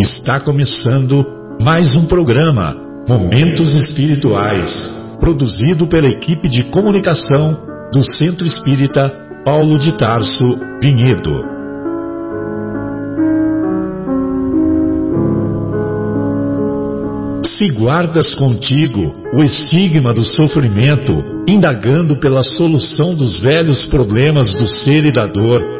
Está começando mais um programa Momentos Espirituais, produzido pela equipe de comunicação do Centro Espírita Paulo de Tarso Vinhedo. Se guardas contigo o estigma do sofrimento, indagando pela solução dos velhos problemas do ser e da dor,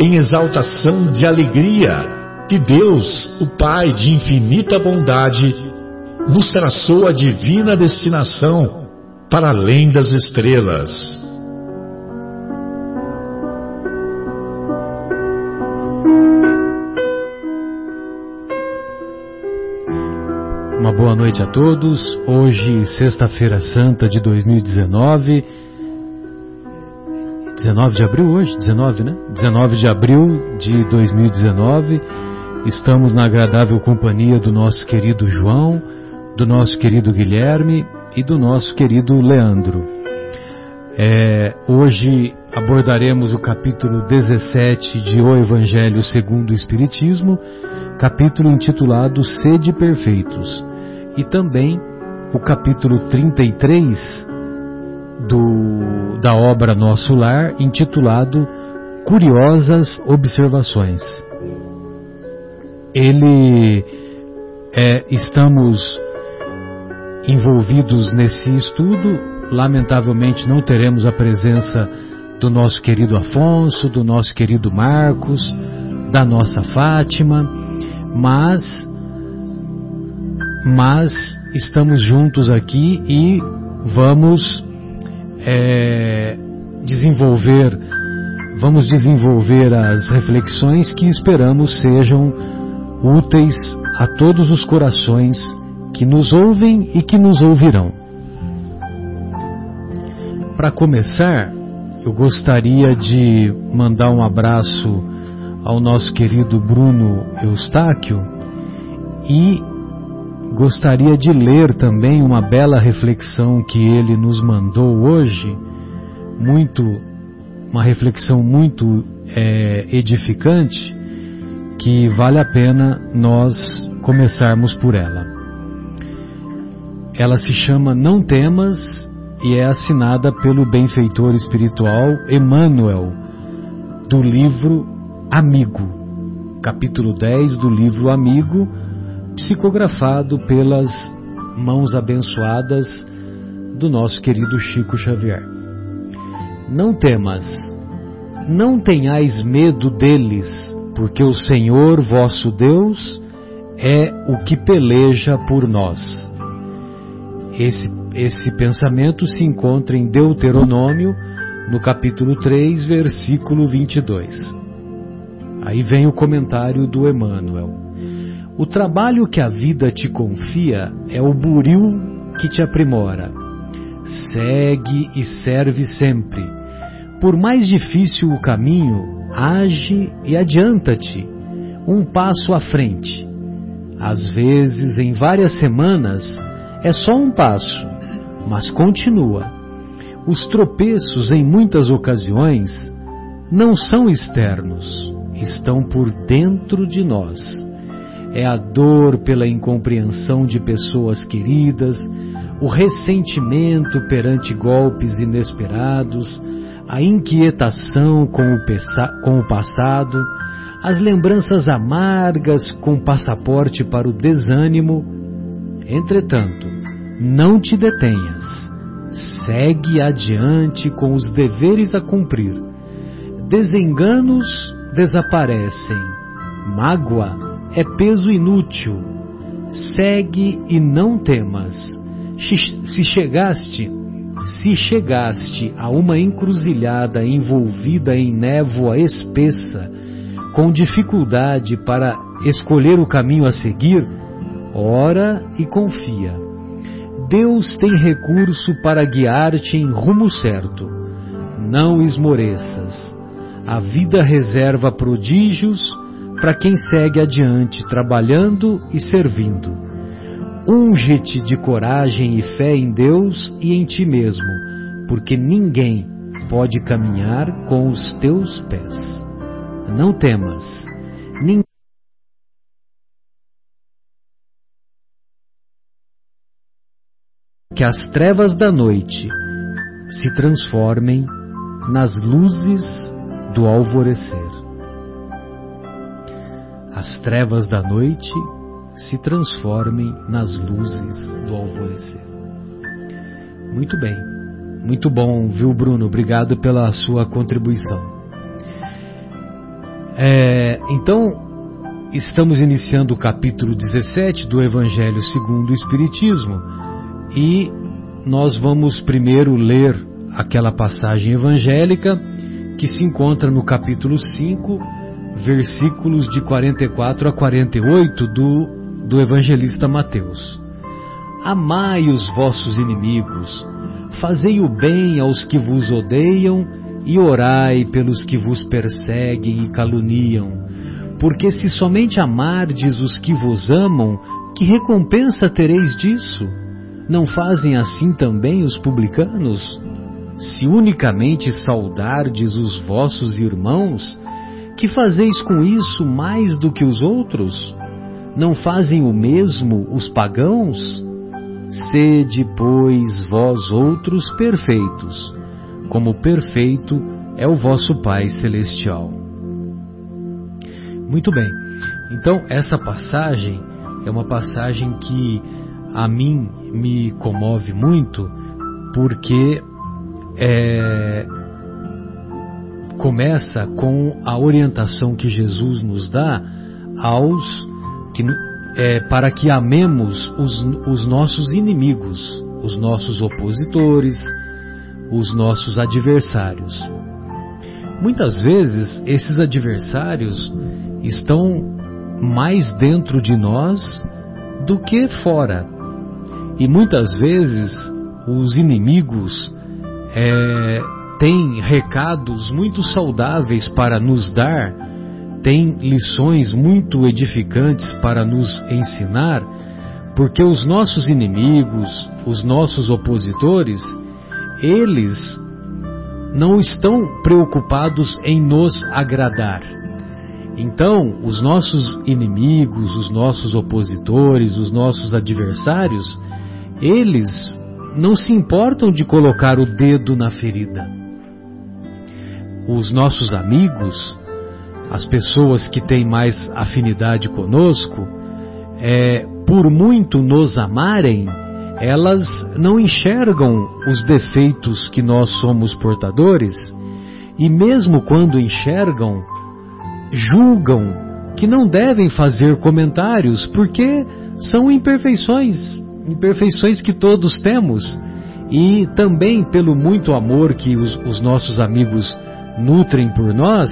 em exaltação de alegria que Deus, o Pai de infinita bondade, nos traçou a divina destinação para além das estrelas. Uma boa noite a todos. Hoje, sexta-feira santa de 2019 19 de abril hoje, 19, né? 19 de abril de 2019. Estamos na agradável companhia do nosso querido João, do nosso querido Guilherme e do nosso querido Leandro. É, hoje abordaremos o capítulo 17 de O Evangelho segundo o Espiritismo, capítulo intitulado Sede Perfeitos, e também o capítulo 33 do, da obra Nosso Lar, intitulado Curiosas Observações. Ele é, estamos envolvidos nesse estudo. Lamentavelmente não teremos a presença do nosso querido Afonso, do nosso querido Marcos, da nossa Fátima, mas mas estamos juntos aqui e vamos é, desenvolver, vamos desenvolver as reflexões que esperamos sejam úteis a todos os corações que nos ouvem e que nos ouvirão. Para começar, eu gostaria de mandar um abraço ao nosso querido Bruno Eustáquio e gostaria de ler também uma bela reflexão que ele nos mandou hoje, muito, uma reflexão muito é, edificante, que vale a pena nós começarmos por ela. Ela se chama Não Temas e é assinada pelo benfeitor espiritual Emmanuel, do livro Amigo, capítulo 10 do livro Amigo psicografado pelas mãos abençoadas do nosso querido Chico Xavier. Não temas, não tenhais medo deles, porque o Senhor vosso Deus é o que peleja por nós. Esse, esse pensamento se encontra em Deuteronômio, no capítulo 3, versículo 22. Aí vem o comentário do Emmanuel. O trabalho que a vida te confia é o buril que te aprimora. Segue e serve sempre. Por mais difícil o caminho, age e adianta-te, um passo à frente. Às vezes, em várias semanas, é só um passo, mas continua. Os tropeços, em muitas ocasiões, não são externos, estão por dentro de nós é a dor pela incompreensão de pessoas queridas, o ressentimento perante golpes inesperados, a inquietação com o, com o passado, as lembranças amargas com passaporte para o desânimo. Entretanto, não te detenhas. Segue adiante com os deveres a cumprir. Desenganos desaparecem. Mágoa é peso inútil. Segue e não temas. Se chegaste, se chegaste a uma encruzilhada envolvida em névoa espessa, com dificuldade para escolher o caminho a seguir, ora e confia. Deus tem recurso para guiar-te em rumo certo. Não esmoreças. A vida reserva prodígios para quem segue adiante, trabalhando e servindo. Unge-te de coragem e fé em Deus e em ti mesmo, porque ninguém pode caminhar com os teus pés. Não temas. Ninguém que as trevas da noite se transformem nas luzes do alvorecer. As trevas da noite se transformem nas luzes do alvorecer. Muito bem, muito bom, viu, Bruno? Obrigado pela sua contribuição. É, então, estamos iniciando o capítulo 17 do Evangelho segundo o Espiritismo e nós vamos primeiro ler aquela passagem evangélica que se encontra no capítulo 5, versículos de 44 a 48 do, do evangelista Mateus. Amai os vossos inimigos, fazei o bem aos que vos odeiam e orai pelos que vos perseguem e caluniam. Porque se somente amardes os que vos amam, que recompensa tereis disso? Não fazem assim também os publicanos? Se unicamente saudardes os vossos irmãos, que fazeis com isso mais do que os outros? Não fazem o mesmo os pagãos? Sede, pois, vós outros perfeitos, como perfeito é o vosso Pai Celestial. Muito bem, então essa passagem é uma passagem que a mim me comove muito, porque é, começa com a orientação que Jesus nos dá aos que, é, para que amemos os, os nossos inimigos, os nossos opositores, os nossos adversários. Muitas vezes esses adversários estão mais dentro de nós do que fora. E muitas vezes os inimigos é, tem recados muito saudáveis para nos dar, tem lições muito edificantes para nos ensinar, porque os nossos inimigos, os nossos opositores, eles não estão preocupados em nos agradar. Então, os nossos inimigos, os nossos opositores, os nossos adversários, eles não se importam de colocar o dedo na ferida os nossos amigos, as pessoas que têm mais afinidade conosco, é, por muito nos amarem, elas não enxergam os defeitos que nós somos portadores e, mesmo quando enxergam, julgam que não devem fazer comentários porque são imperfeições, imperfeições que todos temos e também pelo muito amor que os, os nossos amigos nutrem por nós,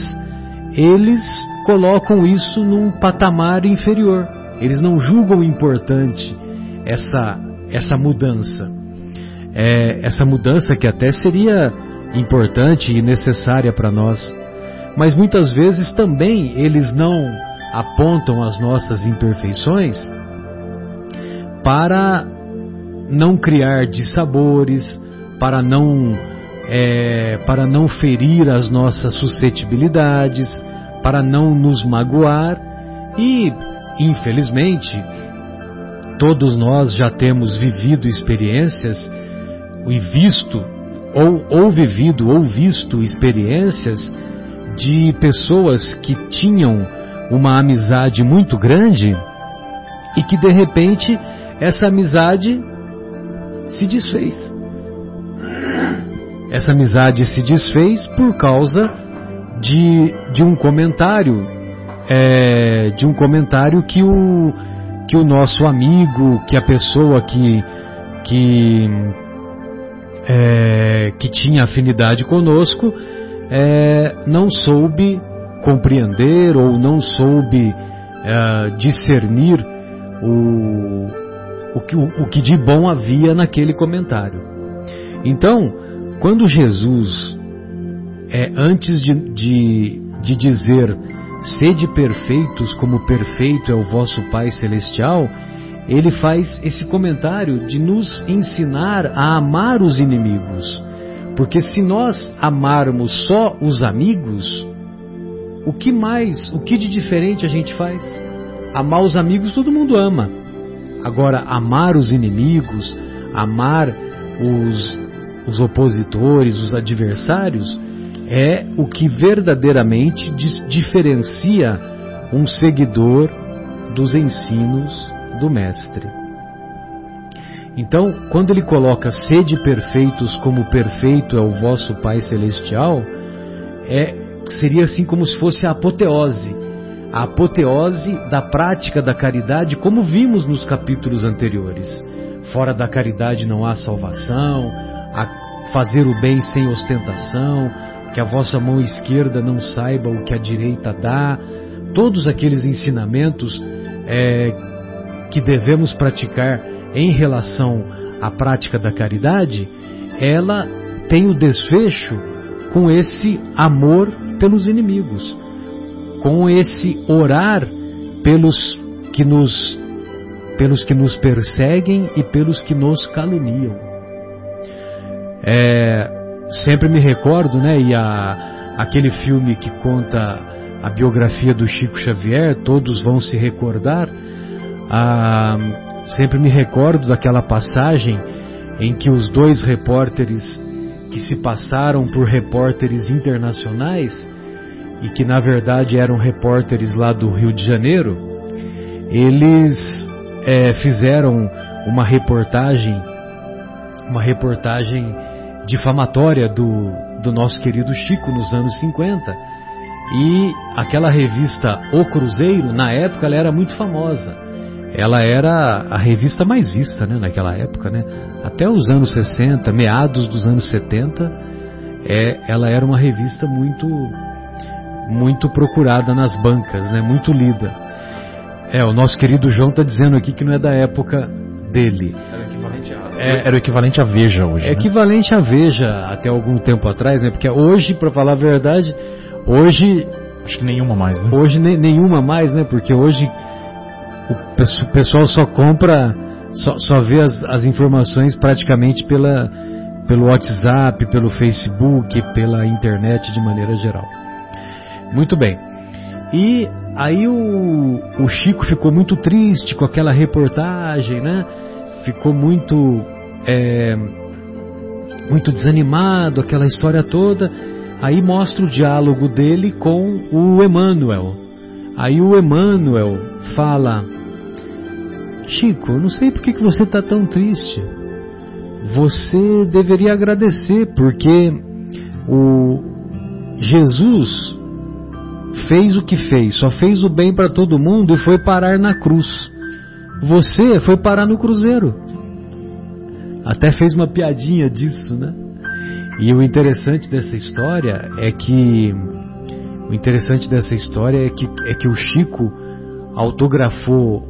eles colocam isso num patamar inferior. Eles não julgam importante essa, essa mudança. É, essa mudança que até seria importante e necessária para nós. Mas muitas vezes também eles não apontam as nossas imperfeições para não criar dissabores, para não é, para não ferir as nossas suscetibilidades, para não nos magoar e, infelizmente, todos nós já temos vivido experiências e visto, ou, ou vivido ou visto experiências de pessoas que tinham uma amizade muito grande e que de repente essa amizade se desfez. Essa amizade se desfez por causa de, de um comentário, é, de um comentário que o, que o nosso amigo, que a pessoa que, que, é, que tinha afinidade conosco, é, não soube compreender ou não soube é, discernir o, o, que, o, o que de bom havia naquele comentário. Então, quando Jesus, é, antes de, de, de dizer sede perfeitos como perfeito é o vosso Pai Celestial, ele faz esse comentário de nos ensinar a amar os inimigos. Porque se nós amarmos só os amigos, o que mais, o que de diferente a gente faz? Amar os amigos todo mundo ama. Agora, amar os inimigos, amar os, os opositores, os adversários, é o que verdadeiramente diferencia um seguidor dos ensinos do Mestre. Então, quando ele coloca sede perfeitos como perfeito é o vosso Pai Celestial, é, seria assim como se fosse a apoteose. A apoteose da prática da caridade, como vimos nos capítulos anteriores. Fora da caridade não há salvação, fazer o bem sem ostentação, que a vossa mão esquerda não saiba o que a direita dá, todos aqueles ensinamentos é, que devemos praticar em relação à prática da caridade, ela tem o desfecho com esse amor pelos inimigos, com esse orar pelos que nos pelos que nos perseguem e pelos que nos caluniam. É, sempre me recordo, né, e a, aquele filme que conta a biografia do Chico Xavier, todos vão se recordar, ah, sempre me recordo daquela passagem em que os dois repórteres que se passaram por repórteres internacionais e que na verdade eram repórteres lá do Rio de Janeiro, eles é, fizeram uma reportagem, uma reportagem difamatória do, do nosso querido Chico nos anos 50. E aquela revista O Cruzeiro, na época, ela era muito famosa. Ela era a revista mais vista né, naquela época. Né? Até os anos 60, meados dos anos 70, é, ela era uma revista muito, muito procurada nas bancas, né, muito lida. É, o nosso querido João está dizendo aqui que não é da época dele. É, era o equivalente à Veja hoje. É né? equivalente à Veja até algum tempo atrás, né? Porque hoje, para falar a verdade, hoje. Acho que nenhuma mais, né? Hoje ne, nenhuma mais, né? Porque hoje o pessoal só compra, só, só vê as, as informações praticamente pela, pelo WhatsApp, pelo Facebook, pela internet de maneira geral. Muito bem. E aí o, o Chico ficou muito triste com aquela reportagem, né? Ficou muito é, muito desanimado, aquela história toda. Aí mostra o diálogo dele com o Emmanuel. Aí o Emmanuel fala: Chico, não sei por que, que você está tão triste. Você deveria agradecer, porque o Jesus fez o que fez, só fez o bem para todo mundo e foi parar na cruz. Você foi parar no cruzeiro. Até fez uma piadinha disso, né? E o interessante dessa história é que o interessante dessa história é que, é que o Chico autografou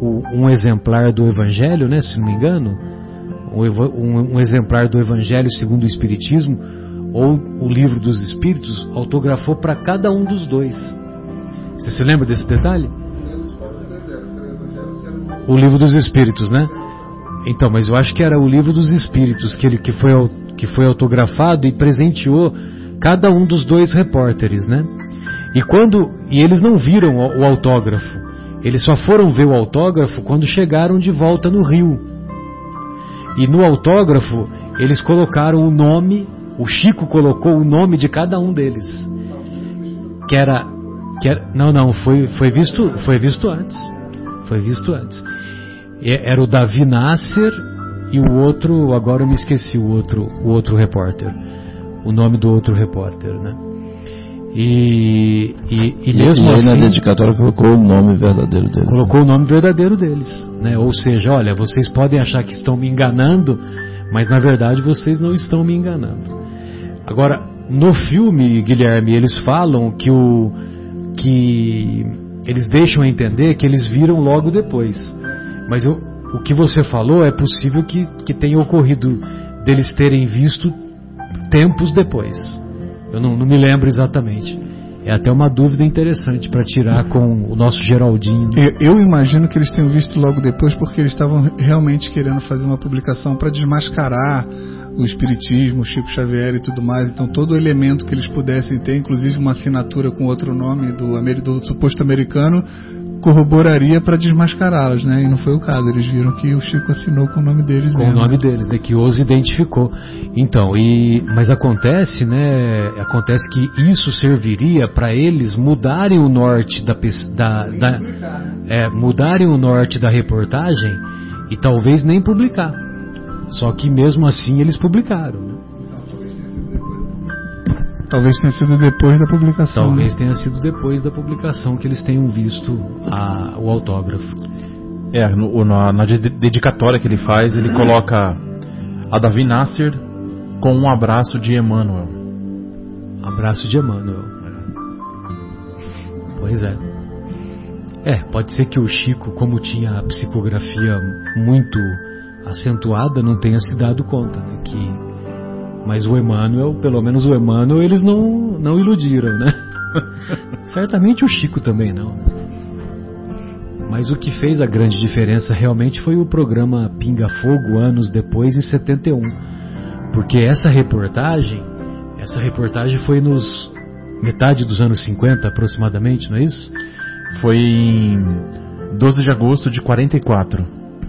o, um exemplar do Evangelho, né, se não me engano, um, um exemplar do Evangelho segundo o Espiritismo ou o Livro dos Espíritos, autografou para cada um dos dois. Você se lembra desse detalhe? O livro dos Espíritos, né? Então, mas eu acho que era o livro dos Espíritos que ele que foi que foi autografado e presenteou cada um dos dois repórteres, né? E quando e eles não viram o, o autógrafo, eles só foram ver o autógrafo quando chegaram de volta no Rio. E no autógrafo eles colocaram o nome, o Chico colocou o nome de cada um deles, que era, que era não não foi foi visto foi visto antes, foi visto antes. Era o Davi Nasser e o outro, agora eu me esqueci o outro, o outro repórter. O nome do outro repórter, né? E, e, e mesmo e assim. na dedicatória colocou o nome verdadeiro deles. Colocou né? o nome verdadeiro deles. Né? Ou seja, olha, vocês podem achar que estão me enganando, mas na verdade vocês não estão me enganando. Agora, no filme, Guilherme, eles falam que o. que eles deixam entender que eles viram logo depois. Mas eu, o que você falou é possível que, que tenha ocorrido deles terem visto tempos depois. Eu não, não me lembro exatamente. É até uma dúvida interessante para tirar com o nosso Geraldinho. Eu, eu, imagino que eles tenham visto logo depois porque eles estavam realmente querendo fazer uma publicação para desmascarar o Espiritismo, o Chico Xavier e tudo mais. Então, todo elemento que eles pudessem ter, inclusive uma assinatura com outro nome do, do suposto americano, corroboraria para desmascará-los, né? E não foi o caso. Eles viram que o Chico assinou com o nome deles. Com mesmo. o nome deles, né? Que os identificou. Então, e mas acontece, né? Acontece que isso serviria para eles mudarem o norte da, da, da é, mudarem o norte da reportagem e talvez nem publicar. Só que mesmo assim eles publicaram. Né? Talvez tenha sido depois da publicação. Talvez né? tenha sido depois da publicação que eles tenham visto a, o autógrafo. É, no, na, na, dedicatória que ele faz, ele coloca a Davi Nasser com um abraço de Emmanuel. Abraço de Emmanuel. Pois é. É, pode ser que o Chico, como tinha a psicografia muito acentuada, não tenha se dado conta né, que mas o Emmanuel, pelo menos o Emmanuel, eles não, não iludiram, né? Certamente o Chico também não. Mas o que fez a grande diferença realmente foi o programa Pinga Fogo anos depois, em 71. Porque essa reportagem, essa reportagem foi nos metade dos anos 50 aproximadamente, não é isso? Foi em 12 de agosto de 44.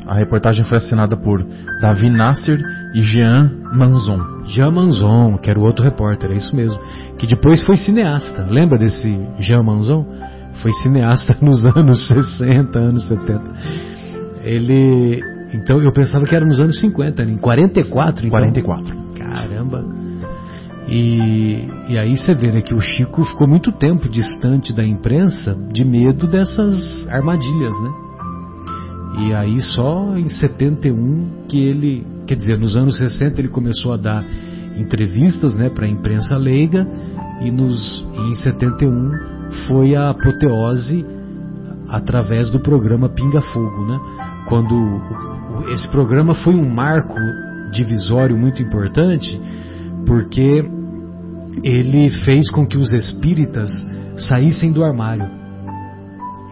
A reportagem foi assinada por Davi Nasser e Jean Manzon. Jean Manzon, que era o outro repórter, é isso mesmo. Que depois foi cineasta. Lembra desse Jean Manzon? Foi cineasta nos anos 60, anos 70. Ele. Então eu pensava que era nos anos 50, né? em 44. Então, 44. Caramba! E, e aí você vê né, que o Chico ficou muito tempo distante da imprensa de medo dessas armadilhas, né? E aí só em 71 que ele, quer dizer, nos anos 60 ele começou a dar entrevistas, né, para a imprensa leiga e nos em 71 foi a apoteose através do programa Pinga Fogo, né? Quando esse programa foi um marco divisório muito importante, porque ele fez com que os espíritas saíssem do armário.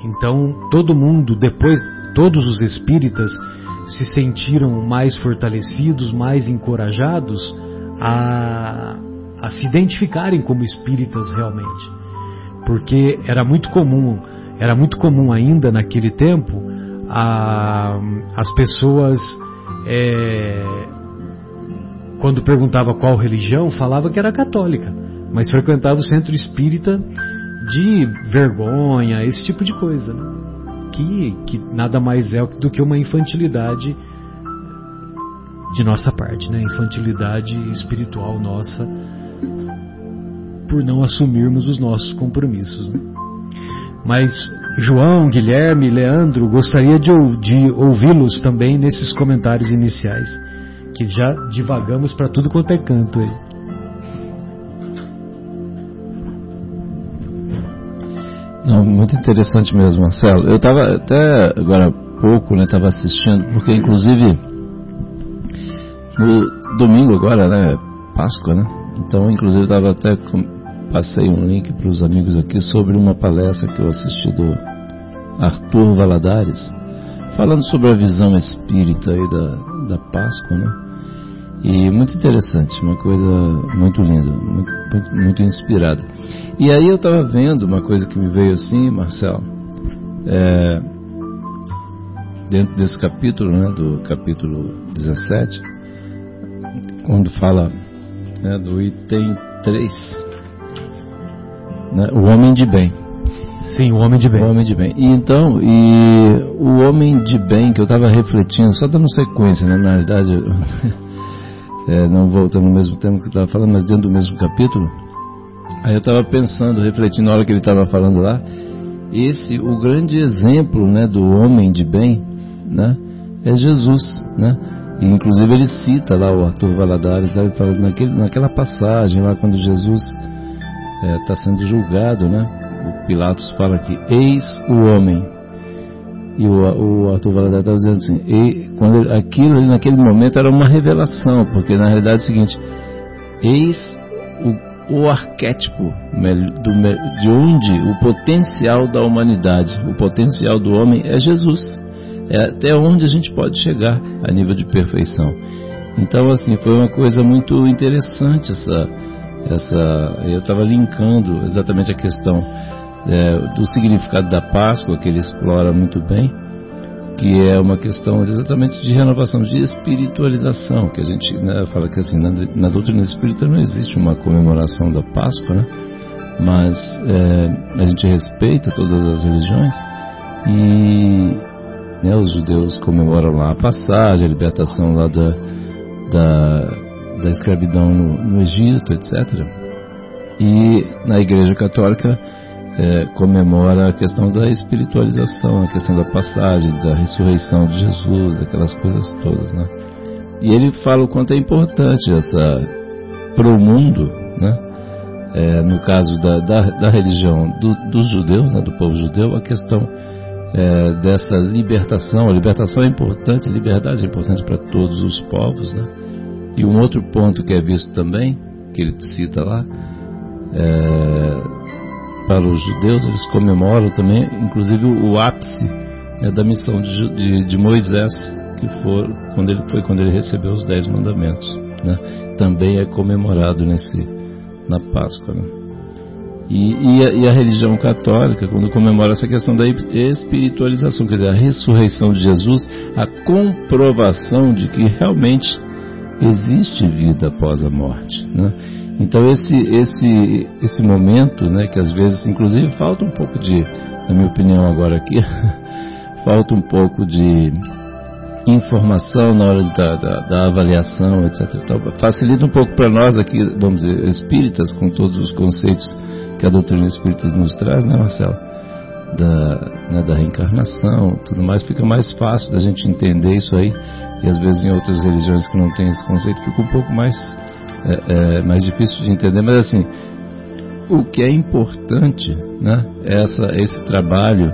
Então, todo mundo depois todos os espíritas se sentiram mais fortalecidos, mais encorajados a, a se identificarem como espíritas realmente. Porque era muito comum, era muito comum ainda naquele tempo a, as pessoas é, quando perguntava qual religião falava que era católica, mas frequentava o centro espírita de vergonha, esse tipo de coisa. Né? Aqui que nada mais é do que uma infantilidade de nossa parte, né? Infantilidade espiritual nossa por não assumirmos os nossos compromissos. Né? Mas João, Guilherme, Leandro, gostaria de, de ouvi-los também nesses comentários iniciais, que já divagamos para tudo quanto é canto aí. Muito interessante mesmo, Marcelo. Eu estava até agora pouco, né, estava assistindo, porque inclusive no domingo agora, né, Páscoa, né? Então, inclusive, estava até passei um link para os amigos aqui sobre uma palestra que eu assisti do Arthur Valadares, falando sobre a visão espírita aí da, da Páscoa, né? E muito interessante, uma coisa muito linda, muito, muito, muito inspirada. E aí eu estava vendo uma coisa que me veio assim, Marcelo, é, dentro desse capítulo, né, do capítulo 17, quando fala né, do item 3, né, o homem de bem. Sim, o homem de bem. O homem de bem. E então, e o homem de bem que eu estava refletindo, só dando sequência, né, na verdade, é, não voltando no mesmo tema que estava falando, mas dentro do mesmo capítulo, Aí eu estava pensando, refletindo na hora que ele estava falando lá, esse, o grande exemplo né, do homem de bem, né, é Jesus, né? E, inclusive ele cita lá o Arthur Valadares, né, naquele, naquela passagem lá quando Jesus está é, tá sendo julgado, né? o Pilatos fala que eis o homem. E o, o Arthur Valadares está dizendo assim, e quando ele, aquilo ali naquele momento era uma revelação, porque na realidade é o seguinte, eis o, o arquétipo do, de onde o potencial da humanidade, o potencial do homem é Jesus. É até onde a gente pode chegar a nível de perfeição. Então, assim, foi uma coisa muito interessante essa. essa eu estava linkando exatamente a questão é, do significado da Páscoa, que ele explora muito bem, que é uma questão exatamente de renovação, de espiritualização, que a gente né, fala que assim, na, na, doutrina espírita não existe uma comemoração da Páscoa, né? mas é, a gente respeita todas as religiões e né, os judeus comemoram lá a passagem, a libertação lá da, da, da escravidão no, no Egito, etc. E na Igreja Católica é, comemora a questão da espiritualização, a questão da passagem, da ressurreição de Jesus, aquelas coisas todas, né? E ele fala o quanto é importante essa para o mundo, né? É, no caso da, da, da religião do, dos judeus, né, do povo judeu, a questão é, dessa libertação. A libertação é importante, a liberdade é importante para todos os povos, né? E um outro ponto que é visto também, que ele cita lá, é, para os judeus, eles comemoram também, inclusive, o ápice né, da missão de, de, de, Moisés, que for, quando ele, foi quando ele recebeu os Dez Mandamentos. Né? Também é comemorado nesse, na Páscoa. Né? E, e, a, e, a, religião católica, quando comemora essa questão da espiritualização, quer dizer, a ressurreição de Jesus, a comprovação de que realmente existe vida após a morte. Né? Então esse, esse, esse momento, né, que às vezes, inclusive, falta um pouco de, na minha opinião agora aqui, falta um pouco de informação na hora da, da, da avaliação, etc. Então, facilita um pouco para nós aqui, vamos dizer, espíritas, com todos os conceitos que a doutrina espírita nos traz, né, Marcelo? Da, né, da reencarnação, tudo mais, fica mais fácil da gente entender isso aí. E às vezes em outras religiões que não tem esse conceito fica um pouco mais é, é, mais difícil de entender, mas assim, o que é importante, né, é essa, esse trabalho,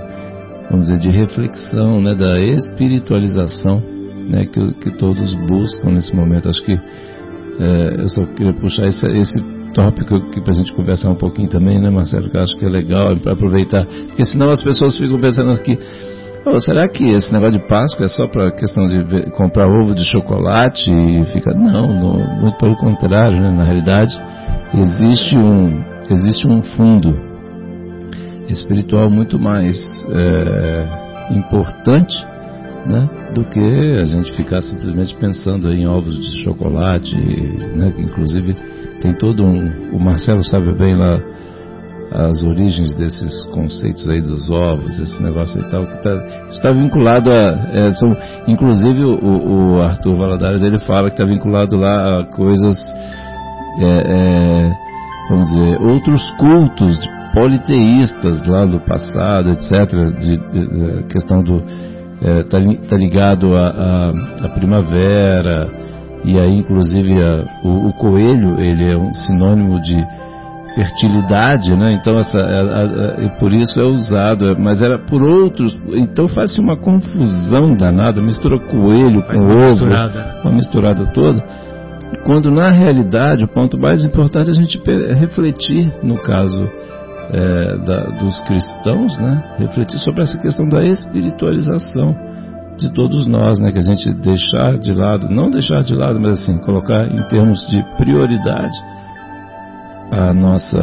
vamos dizer, de reflexão, né, da espiritualização, né, que, que todos buscam nesse momento. Acho que é, eu só queria puxar esse, esse tópico aqui para a gente conversar um pouquinho também, né, Marcelo? Que eu acho que é legal para aproveitar, porque senão as pessoas ficam pensando aqui. Será que esse negócio de Páscoa é só para questão de comprar ovo de chocolate e fica? Não, no, muito pelo contrário, né? na realidade existe um, existe um fundo espiritual muito mais é, importante né, do que a gente ficar simplesmente pensando em ovos de chocolate, né, que inclusive tem todo um. O Marcelo sabe bem lá as origens desses conceitos aí dos ovos, esse negócio e tal, que está tá vinculado a. É, são, inclusive o, o, Arthur Valadares ele fala que está vinculado lá a coisas. É, é, vamos dizer, outros cultos politeístas lá do passado, etc. De, de, de questão do. Está é, tá ligado à primavera, e aí inclusive a, o, o coelho ele é um sinônimo de fertilidade, né? Então essa, é, é, por isso é usado, é, mas era por outros. Então faz uma confusão danada, mistura coelho faz com uma ovo, misturada. uma misturada toda. Quando na realidade o ponto mais importante é a gente refletir no caso é, da, dos cristãos, né? Refletir sobre essa questão da espiritualização de todos nós, né? Que a gente deixar de lado, não deixar de lado, mas assim colocar em termos de prioridade a nossa,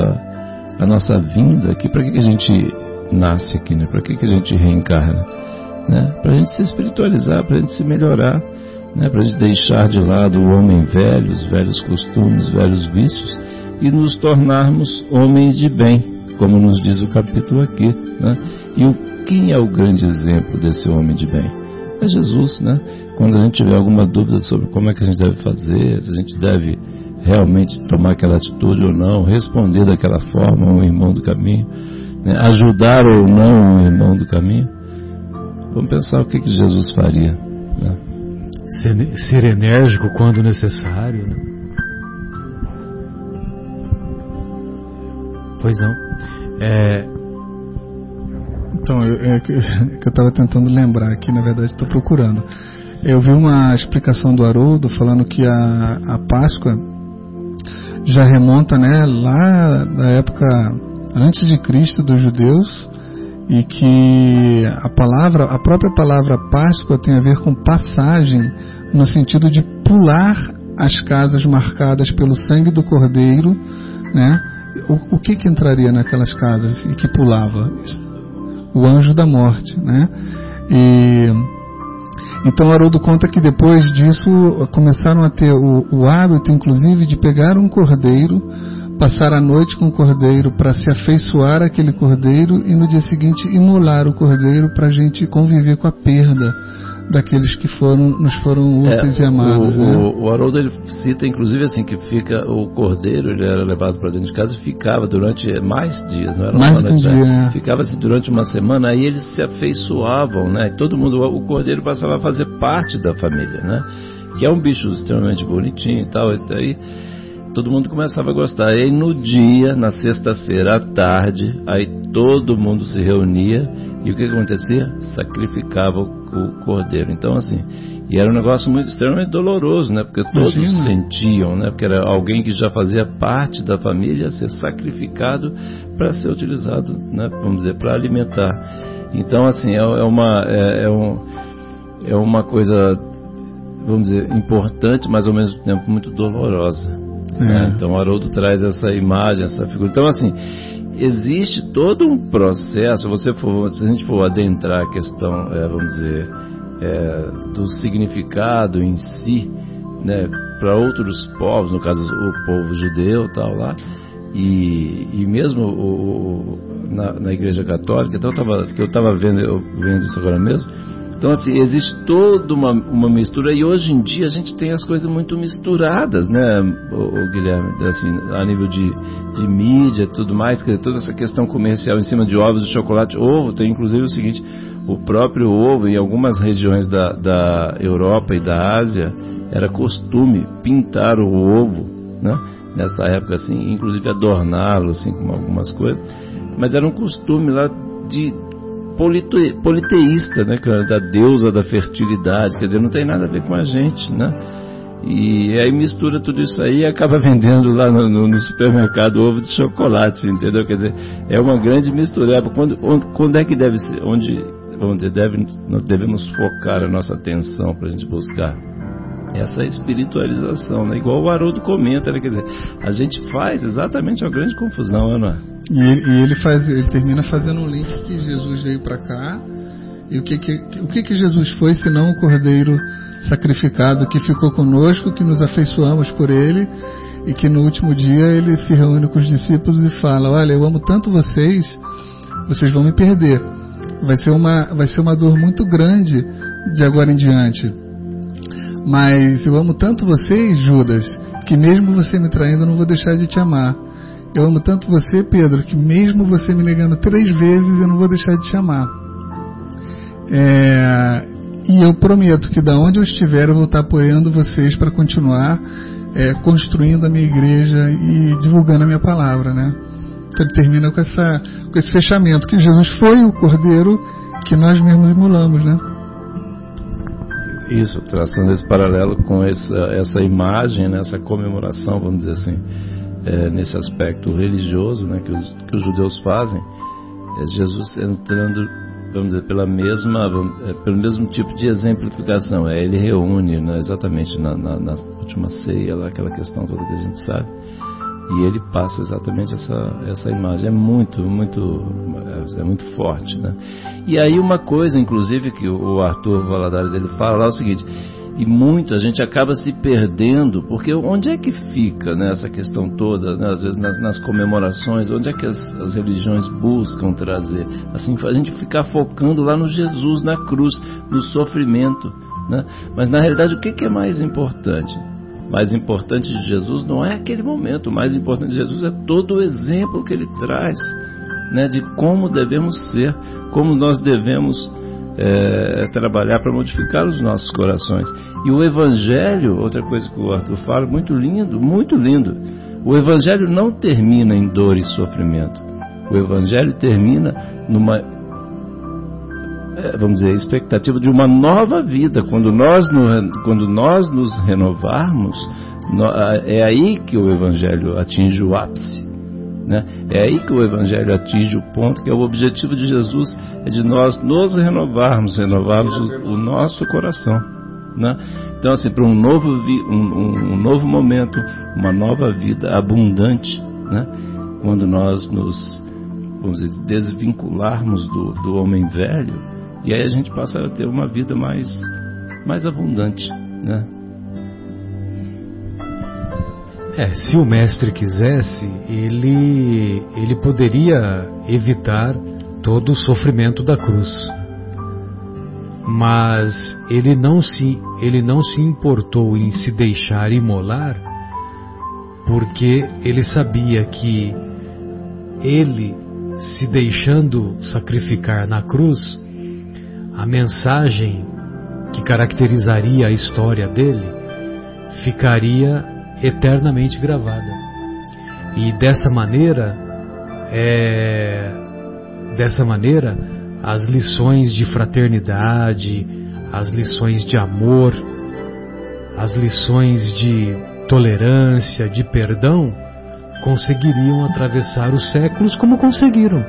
a nossa vinda aqui, para que, que a gente nasce aqui, né? Para que, que a gente reencarna? Né? Para a gente se espiritualizar, para a gente se melhorar, né? para a gente deixar de lado o homem velho, os velhos costumes, velhos vícios e nos tornarmos homens de bem, como nos diz o capítulo aqui. Né? E o, quem é o grande exemplo desse homem de bem? É Jesus, né? Quando a gente tiver alguma dúvida sobre como é que a gente deve fazer, se a gente deve realmente tomar aquela atitude ou não, responder daquela forma um irmão do caminho, né? ajudar ou não um irmão do caminho. Vamos pensar o que, que Jesus faria. Né? Ser, ser, enérgico quando necessário. Né? Pois não. É, Então, eu, é, que eu estava tentando lembrar aqui, na verdade estou procurando. Eu vi uma explicação do Haroldo falando que a, a Páscoa já remonta né, lá da época antes de Cristo dos judeus e que a palavra, a própria palavra Páscoa tem a ver com passagem no sentido de pular as casas marcadas pelo sangue do cordeiro, né? O, o que que entraria naquelas casas e que pulava? O anjo da morte, né? E então Haroldo conta que depois disso começaram a ter o, o hábito, inclusive, de pegar um cordeiro, passar a noite com o cordeiro para se afeiçoar aquele cordeiro e no dia seguinte imolar o cordeiro para a gente conviver com a perda daqueles que foram nos foram úteis é, e amados. O, né? o, o Haroldo ele cita inclusive assim que fica o cordeiro ele era levado para dentro de casa e ficava durante mais dias, não era mais uma de um dia, é. ficava assim durante uma semana aí eles se afeiçoavam, né? Todo mundo o cordeiro passava a fazer parte da família, né? Que é um bicho extremamente bonitinho e tal, e aí todo mundo começava a gostar. E aí no dia, na sexta-feira à tarde, aí todo mundo se reunia e o que acontecia? Sacrificava o cordeiro. Então, assim, e era um negócio muito extremamente doloroso, né? Porque todos Imagina. sentiam, né? Porque era alguém que já fazia parte da família ser sacrificado para ser utilizado, né? Vamos dizer, para alimentar. Então, assim, é, é uma é, é, um, é uma coisa, vamos dizer, importante, mas ao mesmo tempo muito dolorosa. Né? É. Então, o Haroldo traz essa imagem, essa figura. Então, assim, existe todo um processo, você for, se a gente for adentrar a questão, é, vamos dizer, é, do significado em si, né, para outros povos, no caso o povo judeu tal lá, e, e mesmo o, o- na, na igreja católica, então eu tava, que eu estava vendo, eu vendo isso agora mesmo, então, assim, existe toda uma, uma mistura e hoje em dia a gente tem as coisas muito misturadas, né, o, Guilherme? Assim, a nível de, de mídia tudo mais, que toda essa questão comercial em cima de ovos, de chocolate, ovo, tem inclusive o seguinte, o próprio ovo em algumas regiões da, da Europa e da Ásia era costume pintar o ovo, né? Nessa época, assim, inclusive adorná-lo, assim, com algumas coisas. Mas era um costume lá de polite- politeísta, né, da deusa da fertilidade, quer dizer, não tem nada a ver com a gente, né? E aí mistura tudo isso aí e acaba vendendo lá no, no- no supermercado ovo de chocolate, entendeu? Quer dizer, é uma grande mistura. Quando, onde, quando é que deve ser, onde, dizer, deve, nós devemos focar a nossa atenção para a gente buscar essa espiritualização, né? Igual o Haroldo comenta, né? Quer dizer, a gente faz exatamente uma grande confusão, né? E ele, e ele faz, ele termina fazendo um link que Jesus veio para cá e o que que, o que que Jesus foi senão o cordeiro sacrificado que ficou conosco, que nos afeiçoamos por ele e que no último dia ele se reúne com os discípulos e fala: Olha, eu amo tanto vocês, vocês vão me perder. Vai ser uma, vai ser uma dor muito grande de agora em diante. Mas eu amo tanto vocês, Judas, que mesmo você me traindo, eu não vou deixar de te amar. Eu amo tanto você, Pedro, que mesmo você me negando três vezes, eu não vou deixar de te amar. É, e eu prometo que da onde eu estiver, eu vou estar apoiando vocês para continuar é, construindo a minha igreja e divulgando a minha palavra, né? Então ele termina com, essa, com esse fechamento, que Jesus foi o cordeiro que nós mesmos imolamos, né? Isso, traçando esse paralelo com essa, essa imagem, né, essa comemoração, vamos dizer assim, é, nesse aspecto religioso né, que, os, que os judeus fazem, é Jesus entrando, vamos dizer, pela mesma, é, pelo mesmo tipo de exemplificação. É, ele reúne né, exatamente na, na, na última ceia, lá, aquela questão toda que a gente sabe, e ele passa exatamente essa, essa imagem. É muito, muito, é muito forte, né? E aí uma coisa, inclusive, que o Arthur Valadares ele fala lá é o seguinte, e muito a gente acaba se perdendo, porque onde é que fica né, essa questão toda, né, às vezes nas, nas comemorações, onde é que as, as religiões buscam trazer? Assim, a gente ficar focando lá no Jesus, na cruz, no sofrimento, né? Mas na realidade o que, que é mais importante? mais importante de Jesus não é aquele momento, o mais importante de Jesus é todo o exemplo que ele traz, né, de como devemos ser, como nós devemos é, trabalhar para modificar os nossos corações. E o Evangelho, outra coisa que o Arthur fala, muito lindo, muito lindo. O Evangelho não termina em dor e sofrimento. O Evangelho termina numa é, vamos dizer, expectativa de uma nova vida. Quando nós, no, quando nós nos renovarmos, no, é aí que o Evangelho atinge o ápice. Né? É aí que o Evangelho atinge o ponto que é o objetivo de Jesus, é de nós nos renovarmos, renovarmos o, o nosso coração. Né? Então, assim, para um novo, um, um, novo momento, uma nova vida abundante, né? quando nós nos vamos dizer, desvincularmos do, do homem velho, e aí a gente passa a ter uma vida mais, mais abundante. Né? É, se o mestre quisesse, ele, ele poderia evitar todo o sofrimento da cruz. Mas ele não se, ele não se importou em se deixar imolar, porque ele sabia que ele se deixando sacrificar na cruz, a mensagem que caracterizaria a história dele ficaria eternamente gravada. E dessa maneira, é, dessa maneira, as lições de fraternidade, as lições de amor, as lições de tolerância, de perdão, conseguiriam atravessar os séculos como conseguiram.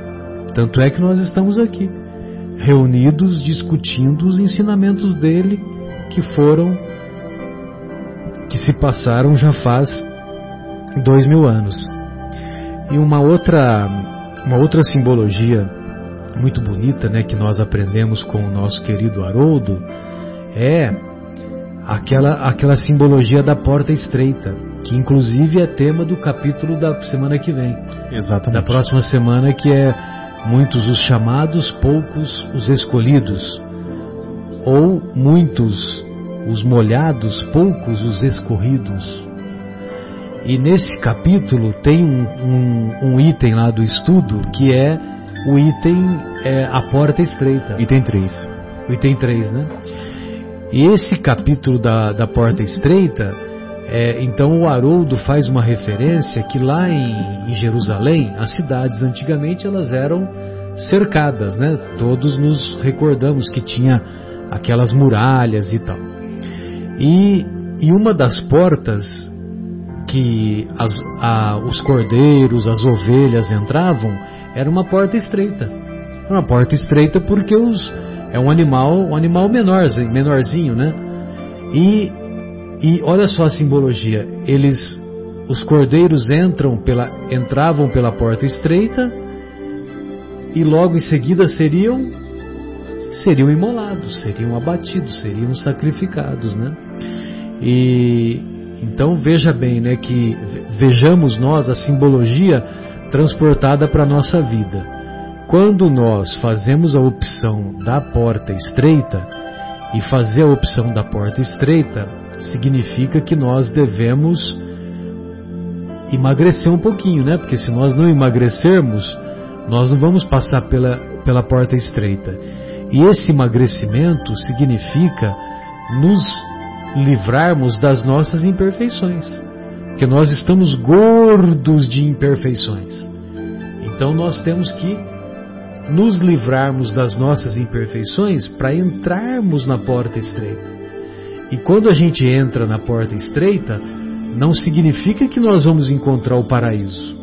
Tanto é que nós estamos aqui, reunidos discutindo os ensinamentos dele que foram que se passaram já faz dois mil anos. E uma outra, uma outra simbologia muito bonita né, que nós aprendemos com o nosso querido Haroldo é aquela, aquela simbologia da porta estreita, que inclusive é tema do capítulo da semana que vem. Exatamente. Da próxima semana, que é muitos os chamados, poucos os escolhidos. Ou muitos os molhados, poucos os escorridos. E nesse capítulo tem um, um, um item lá do estudo que é o item é, A Porta Estreita. Item 3. O item 3, né? E esse capítulo da, da Porta Estreita, é, então o Haroldo faz uma referência que lá em, em Jerusalém, as cidades antigamente elas eram cercadas, né? Todos nos recordamos que tinha aquelas muralhas e tal. E, e uma das portas que as, a, os cordeiros, as ovelhas entravam, era uma porta estreita. Uma porta estreita porque os, é um animal, um animal menorzinho, menorzinho, né? E, e olha só a simbologia. Eles, os cordeiros entram pela, entravam pela porta estreita e logo em seguida seriam seriam imolados, seriam abatidos, seriam sacrificados, né? E então veja bem, né, que vejamos nós a simbologia transportada para a nossa vida. Quando nós fazemos a opção da porta estreita, e fazer a opção da porta estreita significa que nós devemos emagrecer um pouquinho, né? Porque se nós não emagrecermos, nós não vamos passar pela, pela porta estreita. E esse emagrecimento significa nos livrarmos das nossas imperfeições, porque nós estamos gordos de imperfeições. Então nós temos que nos livrarmos das nossas imperfeições para entrarmos na porta estreita. E quando a gente entra na porta estreita, não significa que nós vamos encontrar o paraíso.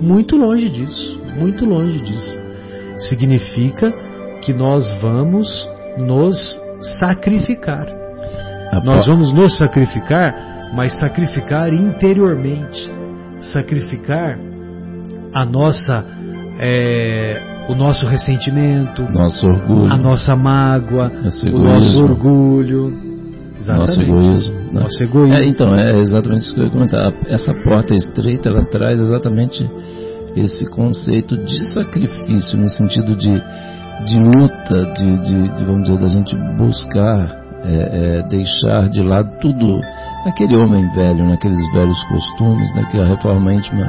Muito longe disso, muito longe disso. Significa que nós vamos nos sacrificar. Nós vamos nos sacrificar, mas sacrificar interiormente, sacrificar a nossa, é, o nosso ressentimento, nosso orgulho, a nossa mágoa, o nosso orgulho, exatamente. nosso egoísmo. Né? Nosso egoísmo. É, então é exatamente isso que eu ia comentar. Essa porta estreita ela traz exatamente esse conceito de sacrifício no sentido de de luta, de, de, de, vamos dizer, da gente buscar é, é, deixar de lado tudo aquele homem velho, naqueles velhos costumes, naquela né, reforma íntima,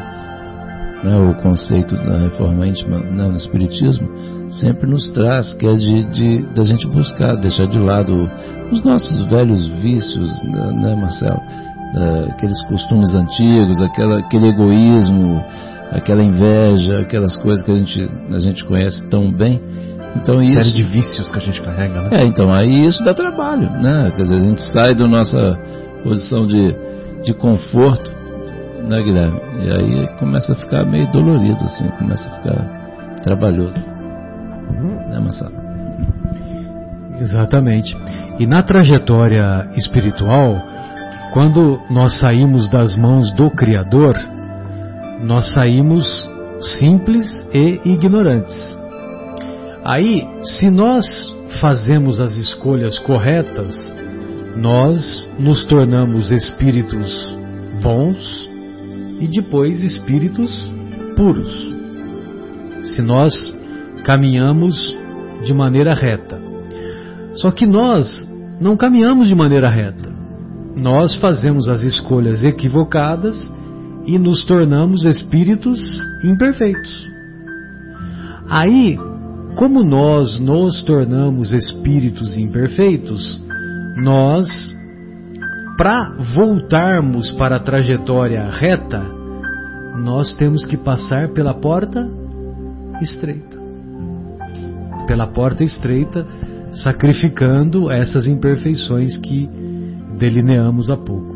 né, o conceito da reforma íntima né, no Espiritismo, sempre nos traz, que é de, de da gente buscar, deixar de lado os nossos velhos vícios, né, né Marcelo? aqueles costumes antigos, aquela, aquele egoísmo, aquela inveja, aquelas coisas que a gente, a gente conhece tão bem Então Série isso... de vícios que a gente carrega, né? É, então aí isso dá trabalho, né? Quer dizer, a gente sai da nossa posição de, de conforto, né, Guilherme? E aí começa a ficar meio dolorido, assim, começa a ficar trabalhoso. Uhum. Né, Massado? Exatamente. E na trajetória espiritual, quando nós saímos das mãos do Criador, nós saímos simples e ignorantes. Aí, se nós fazemos as escolhas corretas, nós nos tornamos espíritos bons e depois espíritos puros. Se nós caminhamos de maneira reta. Só que nós não caminhamos de maneira reta. Nós fazemos as escolhas equivocadas e nos tornamos espíritos imperfeitos. Aí, como nós nos tornamos espíritos imperfeitos, nós, para voltarmos para a trajetória reta, nós temos que passar pela porta estreita. Pela porta estreita, sacrificando essas imperfeições que delineamos há pouco.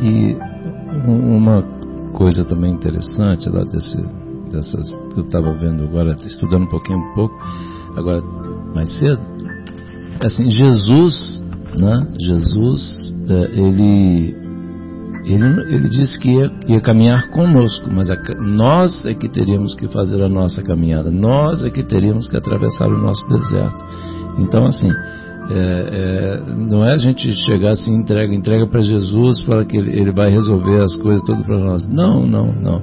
E, e uma coisa também interessante lá desse, dessas que eu estava vendo agora, estudando um pouquinho um pouco, agora mais cedo, assim, Jesus, né? Jesus, é, ele, ele, ele disse que ia, ia caminhar conosco, mas a, nós é que teríamos que fazer a nossa caminhada, nós é que teríamos que atravessar o nosso deserto. Então, assim, é, é, não é a gente chegar assim, entrega, entrega para Jesus, fala que ele, ele, vai resolver as coisas todas para nós. Não, não, não.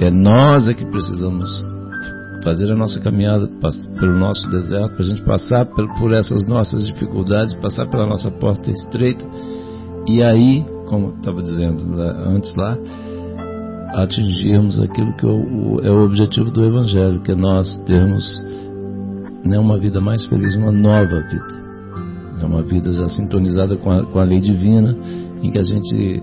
É nós é que precisamos fazer a nossa caminhada pelo nosso deserto, para a gente passar por, essas nossas dificuldades, passar pela nossa porta estreita e aí, como estava dizendo antes lá, atingirmos aquilo que é o, é o objetivo do Evangelho, que é nós termos né, uma vida mais feliz, uma nova vida. É uma vida já sintonizada com a, com a lei divina, em que a gente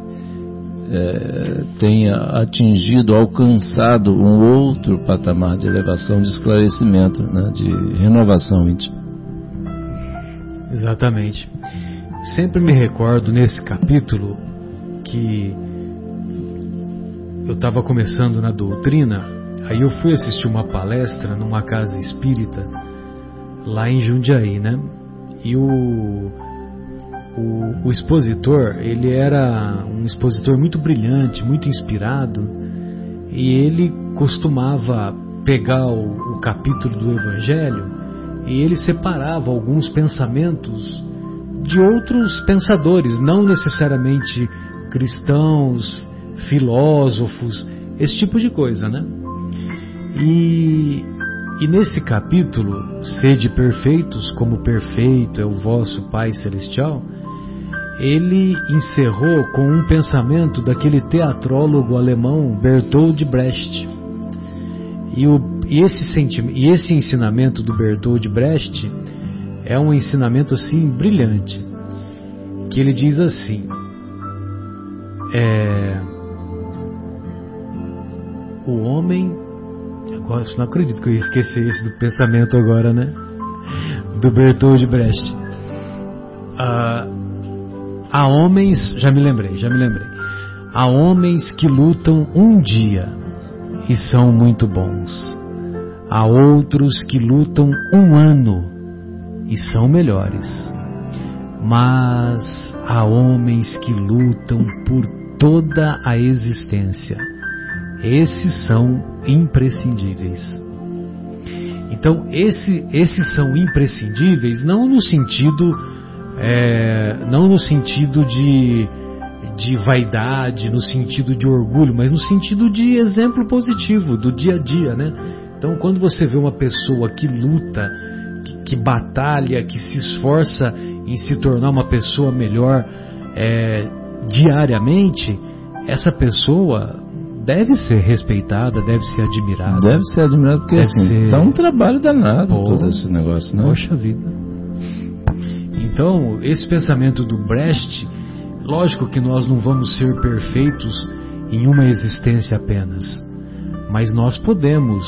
é, tenha atingido, alcançado um outro patamar de elevação, de esclarecimento, né, de renovação íntima. Exatamente. Sempre me recordo nesse capítulo que eu estava começando na doutrina, aí eu fui assistir uma palestra numa casa espírita lá em Jundiaí, né? E o, o, o, expositor, ele era um expositor muito brilhante, muito inspirado, e ele costumava pegar o, o capítulo do Evangelho e ele separava alguns pensamentos de outros pensadores, não necessariamente cristãos, filósofos, esse tipo de coisa, né? E e nesse capítulo, sede perfeitos, como perfeito é o vosso Pai Celestial, ele encerrou com um pensamento daquele teatrólogo alemão Bertold Brecht. E, o, e, esse, e esse ensinamento do Bertold Brecht é um ensinamento assim brilhante, que ele diz assim: é, o homem Gosto, não acredito que eu ia esquecer esse do pensamento agora, né? Do Bertold Brecht. Ah, há homens, já me lembrei, já me lembrei. Há homens que lutam um dia e são muito bons. Há outros que lutam um ano e são melhores. Mas há homens que lutam por toda a existência esses são imprescindíveis. Então, esse, esses são imprescindíveis não no sentido, é, não no sentido de, de vaidade, no sentido de orgulho, mas no sentido de exemplo positivo do dia a dia, né? Então, quando você vê uma pessoa que luta, que, que batalha, que se esforça em se tornar uma pessoa melhor é, diariamente, essa pessoa deve ser respeitada, deve ser admirada. Deve ser admirada porque deve assim, ser... tá um trabalho danado Pô, todo esse negócio, né? Poxa vida. Então, esse pensamento do Brecht, lógico que nós não vamos ser perfeitos em uma existência apenas, mas nós podemos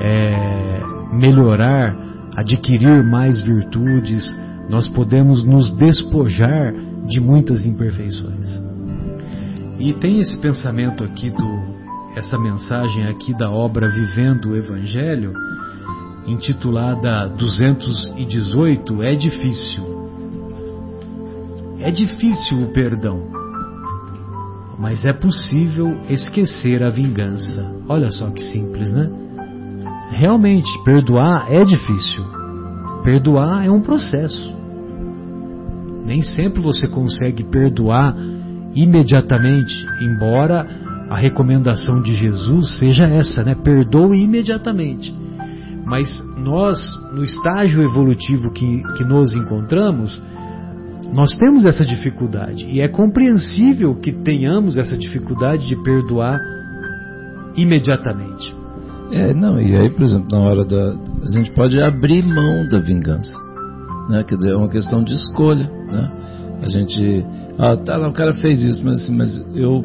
é, melhorar, adquirir mais virtudes, nós podemos nos despojar de muitas imperfeições. E tem esse pensamento aqui do essa mensagem aqui da obra Vivendo o Evangelho, intitulada 218, é difícil. É difícil o perdão, mas é possível esquecer a vingança. Olha só que simples, né? Realmente, perdoar é difícil. Perdoar é um processo. Nem sempre você consegue perdoar imediatamente, embora a recomendação de Jesus seja essa, né? Perdoe imediatamente. Mas nós, no estágio evolutivo que, que nos encontramos, nós temos essa dificuldade. E é compreensível que tenhamos essa dificuldade de perdoar imediatamente. É, não, e aí, por exemplo, na hora da. A gente pode abrir mão da vingança. Né? Quer dizer, é uma questão de escolha. Né? A gente. Ah, tá lá, o cara fez isso, mas, assim, mas eu,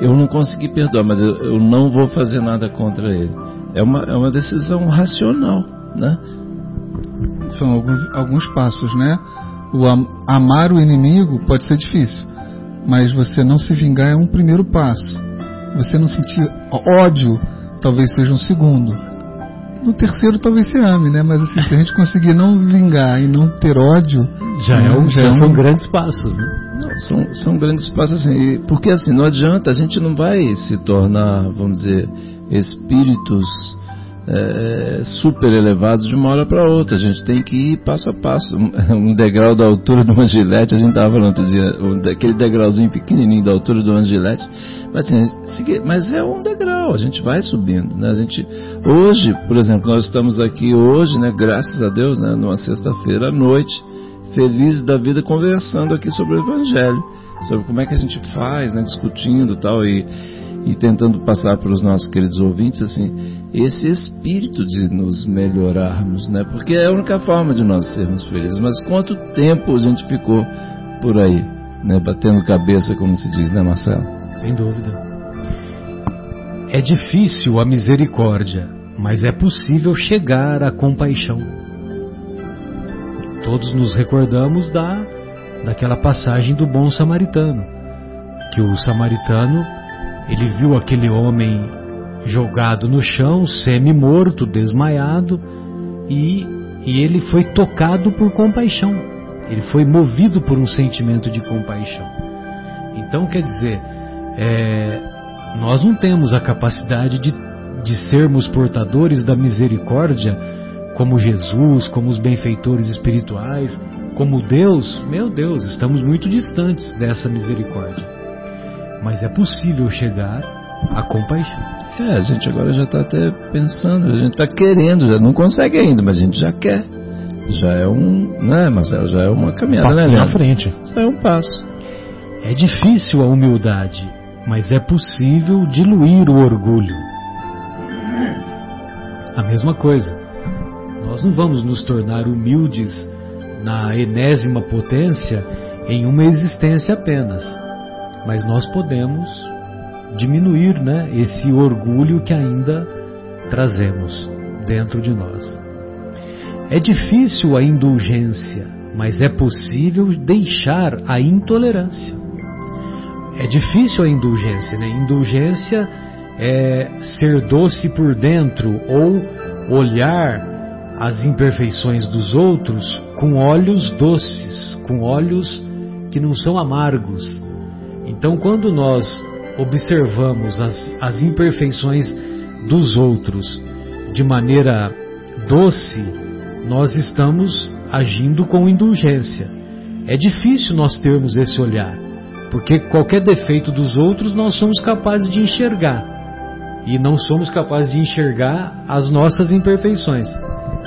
eu não consegui perdoar, mas eu, eu não vou fazer nada contra ele. É uma, é uma decisão racional, né? São alguns, alguns passos, né? O am, amar o inimigo pode ser difícil, mas você não se vingar é um primeiro passo. Você não sentir ódio talvez seja um segundo. No terceiro talvez se ame, né? Mas assim, se a gente conseguir não vingar e não ter ódio, já, é um, já, já é são grandes passos, né? Não, são, são grandes passos assim, porque assim, não adianta, a gente não vai se tornar, vamos dizer, espíritos é, super elevados de uma hora para outra. A gente tem que ir passo a passo. Um degrau da altura de uma gilete, a gente estava falando outro dia, um, aquele degrauzinho pequenininho da altura de uma gilete. Mas, assim, mas é um degrau, a gente vai subindo. Né? A gente, hoje, por exemplo, nós estamos aqui hoje, né, graças a Deus, né, numa sexta-feira à noite, felizes da vida, conversando aqui sobre o Evangelho, sobre como é que a gente faz, né, discutindo tal, e, e tentando passar para os nossos queridos ouvintes assim esse espírito de nos melhorarmos, né? Porque é a única forma de nós sermos felizes. Mas quanto tempo a gente ficou por aí, né? Batendo cabeça, como se diz, né, Marcelo? Sem dúvida. É difícil a misericórdia, mas é possível chegar à compaixão. Todos nos recordamos da daquela passagem do bom samaritano, que o samaritano ele viu aquele homem jogado no chão, semi-morto, desmaiado, e, e ele foi tocado por compaixão. Ele foi movido por um sentimento de compaixão. Então, quer dizer, é, nós não temos a capacidade de, de sermos portadores da misericórdia como Jesus, como os benfeitores espirituais, como Deus. Meu Deus, estamos muito distantes dessa misericórdia. Mas é possível chegar à compaixão. É, a gente agora já está até pensando, a gente está querendo, já não consegue ainda, mas a gente já quer. Já é um, né, Marcelo? Já é uma caminhada, né? na frente. Já é um passo. É difícil a humildade, mas é possível diluir o orgulho. A mesma coisa. Nós não vamos nos tornar humildes na enésima potência em uma existência apenas, mas nós podemos diminuir né, esse orgulho que ainda trazemos dentro de nós. É difícil a indulgência, mas é possível deixar a intolerância. É difícil a indulgência, né? Indulgência é ser doce por dentro ou olhar as imperfeições dos outros com olhos doces, com olhos que não são amargos. Então, quando nós observamos as, as imperfeições dos outros de maneira doce, nós estamos agindo com indulgência. É difícil nós termos esse olhar, porque qualquer defeito dos outros nós somos capazes de enxergar e não somos capazes de enxergar as nossas imperfeições.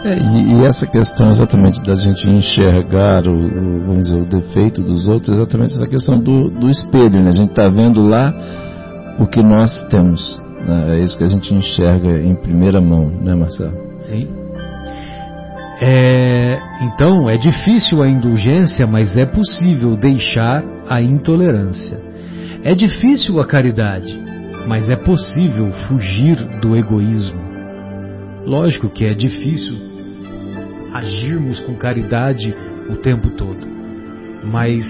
É, e, e, essa questão exatamente da gente enxergar o, o, vamos dizer, o defeito dos outros, exatamente essa questão do, do espelho, né? A gente está vendo lá o que nós temos. Né? É isso que a gente enxerga em primeira mão, né, Marcelo? Sim. É, então, é difícil a indulgência, mas é possível deixar a intolerância. É difícil a caridade, mas é possível fugir do egoísmo. Lógico que é difícil agirmos com caridade o tempo todo, mas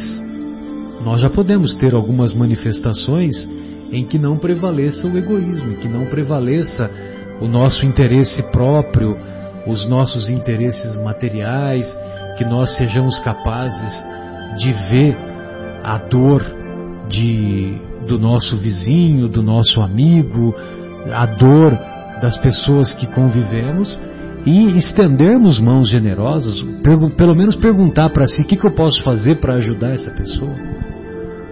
nós já podemos ter algumas manifestações em que não prevaleça o egoísmo, em que não prevaleça o nosso interesse próprio, os nossos interesses materiais, que nós sejamos capazes de ver a dor de, do nosso vizinho, do nosso amigo, a dor das pessoas que convivemos e estendermos mãos generosas, pelo menos perguntar para si o que, que eu posso fazer para ajudar essa pessoa.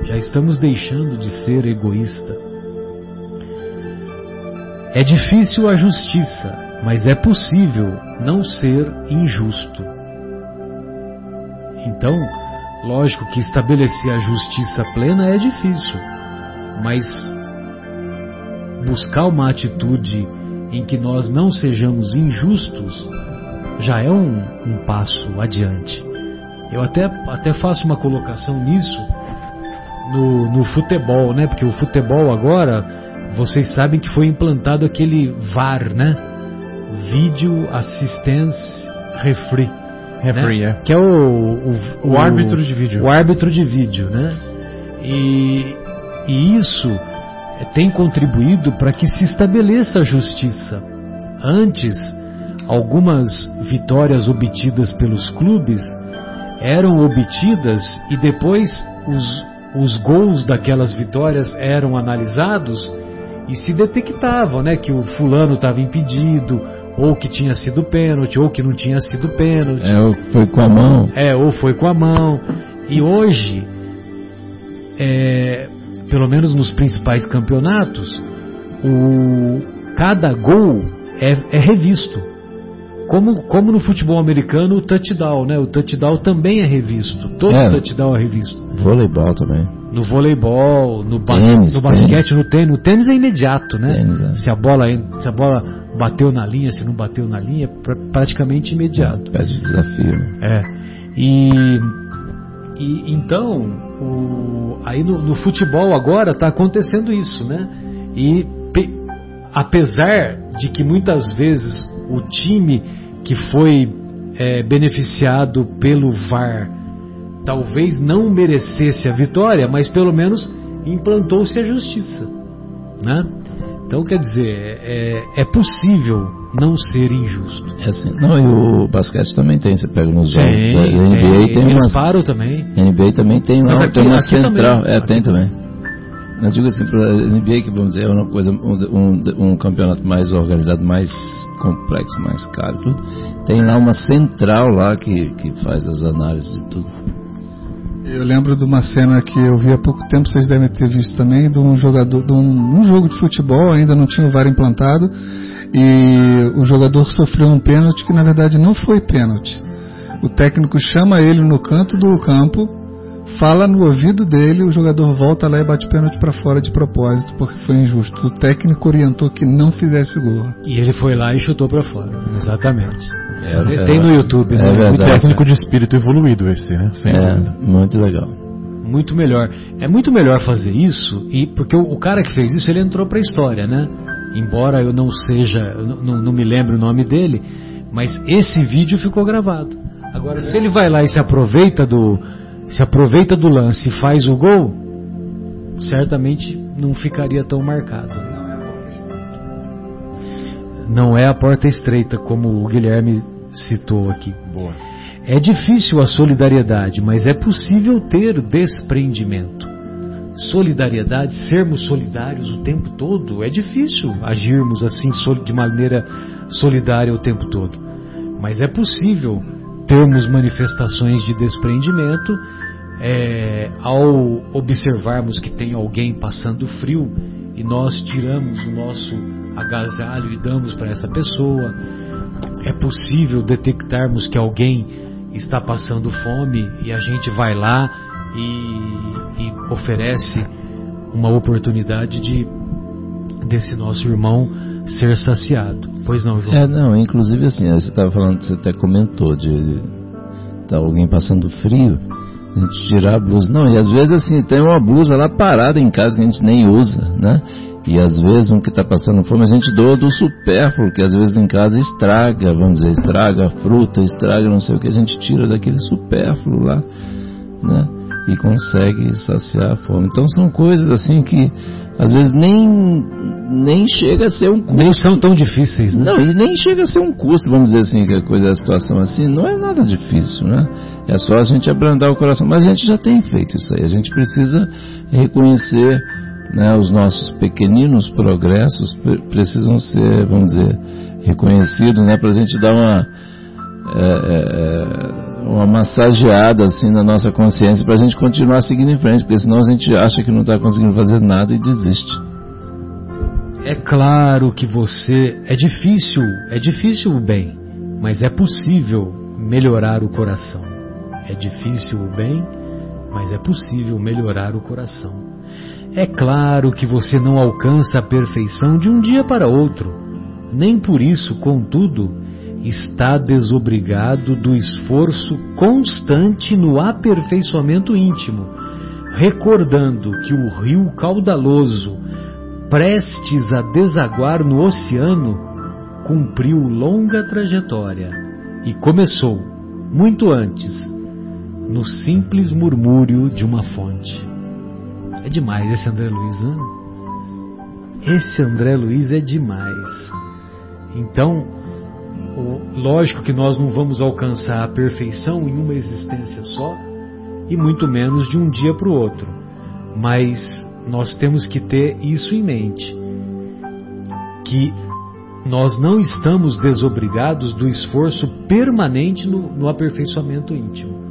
Já estamos deixando de ser egoísta. É difícil a justiça, mas é possível não ser injusto. Então, lógico que estabelecer a justiça plena é difícil, mas buscar uma atitude em que nós não sejamos injustos já é um, um passo adiante. Eu até, até faço uma colocação nisso no, no futebol, né? Porque o futebol agora, vocês sabem que foi implantado aquele VAR, né? Video Assistance Referee. Referee, né? é. Que é o, o, o, o árbitro de vídeo. O árbitro de vídeo, né? E, e isso tem contribuído para que se estabeleça a justiça. Antes, algumas vitórias obtidas pelos clubes eram obtidas e depois os, os gols daquelas vitórias eram analisados e se detectava né, que o fulano estava impedido, ou que tinha sido pênalti, ou que não tinha sido pênalti. É, ou foi com a mão. É, ou foi com a mão. E hoje, é, pelo menos nos principais campeonatos, o, cada gol é, é revisto. Como, como no futebol americano, o touchdown, né? O touchdown também é revisto. Todo É. touchdown é revisto. Voleibol também. No voleibol, no, ba Tênis, no basquete, tênis. no tênis. No tênis é imediato, né? Tênis, é. Se, a bola, se a bola bateu na linha, se não bateu na linha, é pra- praticamente imediato. Pede desafio. né? É. E, e então, o- aí no, no futebol agora está acontecendo isso, né? E pe- apesar de que muitas vezes o time que foi é, beneficiado pelo VAR talvez não merecesse a vitória, mas pelo menos implantou-se a justiça, né? Então quer dizer, é, é possível não ser injusto. É assim. Não, e o basquete também tem. Você pega nos jogos. Tem, da NBA tem, tem, eles umas. param também. NBA também tem, Mas uma, aqui- tem uma central. também. É, Aqui tem também. Eu digo assim, para a NBA que vamos dizer é uma coisa, um, um, um campeonato mais organizado, mais complexo, mais caro, tudo. Tem lá uma central lá que, que faz as análises de tudo. Eu lembro de uma cena que eu vi há pouco tempo, vocês devem ter visto também, de um jogador, de um, um jogo de futebol, ainda não tinha o VAR implantado, e o jogador sofreu um pênalti que na verdade não foi pênalti. O técnico chama ele no canto do campo, fala no ouvido dele, o jogador volta lá e bate pênalti para fora de propósito, porque foi injusto. O técnico orientou que não fizesse gol. E ele foi lá e chutou pra fora. Exatamente. É, Tem é- no YouTube, é né? verdade. Muito, Técnico de espírito evoluído esse, né? Sem É, dúvida. muito legal. muito melhor. É muito melhor fazer isso e porque o, o cara que fez isso ele entrou pra história, né? Embora eu não seja, não- não me lembre o nome dele, mas esse vídeo ficou gravado. Agora se ele vai lá e se aproveita do se aproveita do lance e faz o gol, certamente não ficaria tão marcado. Não é a porta estreita, como o Guilherme citou aqui. Boa. É difícil a solidariedade, mas é possível ter desprendimento. Solidariedade, sermos solidários o tempo todo, é difícil agirmos assim de maneira solidária o tempo todo. Mas é possível termos manifestações de desprendimento é, ao observarmos que tem alguém passando frio e nós tiramos o nosso agasalho e damos para essa pessoa. É possível detectarmos que alguém está passando fome e a gente vai lá e, e oferece uma oportunidade de desse nosso irmão ser saciado. Pois não, João? É, não, inclusive assim, você estava falando, você até comentou de tá alguém passando frio, a gente tirar a blusa. Não, e às vezes assim, tem uma blusa lá parada em casa que a gente nem usa, né? E às vezes um que está passando fome, a gente doa do supérfluo, que às vezes em casa estraga, vamos dizer, estraga a fruta, estraga não sei o que, a gente tira daquele supérfluo lá, né? E consegue saciar a fome. Então são coisas assim que às vezes nem, nem chega a ser um custo. Nem são tão difíceis, né? Não, e nem chega a ser um custo, vamos dizer assim, que a coisa da situação assim, não é nada difícil, né? É só a gente abrandar o coração. Mas a gente já tem feito isso aí. A gente precisa reconhecer né, os nossos pequeninos progressos precisam ser, vamos dizer, reconhecidos, né, para a gente dar uma, é, é, uma massageada assim na nossa consciência para a gente continuar seguindo em frente, porque senão a gente acha que não está conseguindo fazer nada e desiste. É claro que você é difícil, é difícil o bem, mas é possível melhorar o coração. É difícil o bem, mas é possível melhorar o coração. É claro que você não alcança a perfeição de um dia para outro. Nem por isso, contudo, está desobrigado do esforço constante no aperfeiçoamento íntimo, recordando que o rio caudaloso, prestes a desaguar no oceano, cumpriu longa trajetória e começou, muito antes, no simples murmúrio de uma fonte. É demais esse André Luiz, né? Esse André Luiz é demais. Então, lógico que nós não vamos alcançar a perfeição em uma existência só, e muito menos de um dia para o outro. Mas nós temos que ter isso em mente: que nós não estamos desobrigados do esforço permanente no, no aperfeiçoamento íntimo.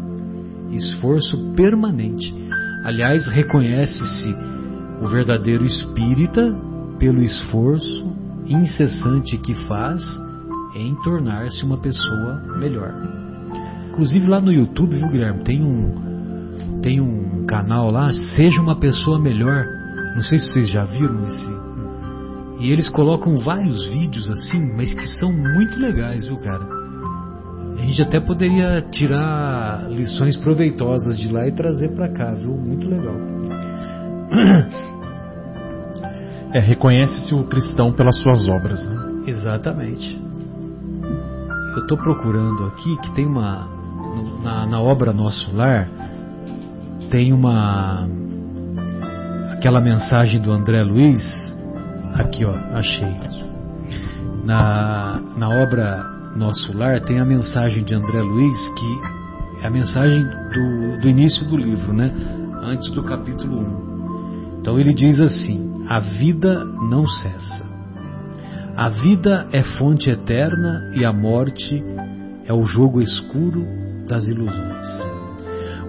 Esforço permanente. Aliás, reconhece-se o verdadeiro espírita pelo esforço incessante que faz em tornar-se uma pessoa melhor. Inclusive lá no YouTube, viu, Guilherme, tem um tem um canal lá, Seja uma pessoa melhor. Não sei se vocês já viram esse. E eles colocam vários vídeos assim, mas que são muito legais, viu, cara? A gente até poderia tirar lições proveitosas de lá e trazer para cá, viu? Muito legal. É, reconhece-se o cristão pelas suas obras. Né? Exatamente. Eu estou procurando aqui que tem uma. Na, na obra Nosso Lar, tem uma. Aquela mensagem do André Luiz. Aqui, ó, achei. Na, na obra nosso lar tem a mensagem de André Luiz, que é a mensagem do, do início do livro, né? antes do capítulo 1. Então ele diz assim: A vida não cessa. A vida é fonte eterna e a morte é o jogo escuro das ilusões.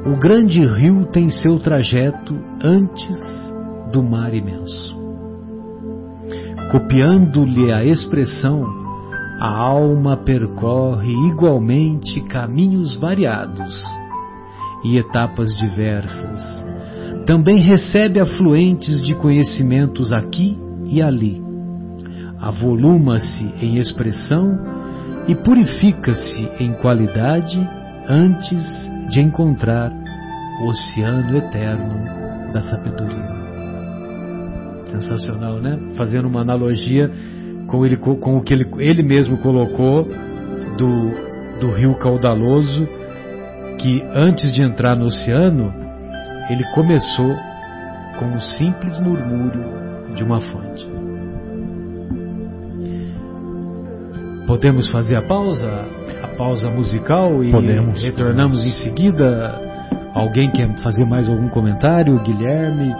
O grande rio tem seu trajeto antes do mar imenso. Copiando-lhe a expressão a alma percorre igualmente caminhos variados e etapas diversas. Também recebe afluentes de conhecimentos aqui e ali. Avoluma-se em expressão e purifica-se em qualidade antes de encontrar o oceano eterno da sabedoria. Sensacional, né? Fazendo uma analogia com, ele, com o que ele, ele mesmo colocou do, do rio caudaloso, que antes de entrar no oceano, ele começou com um simples murmúrio de uma fonte. Podemos fazer a pausa? A pausa musical e Podemos. retornamos em seguida. Alguém quer fazer mais algum comentário? Guilherme?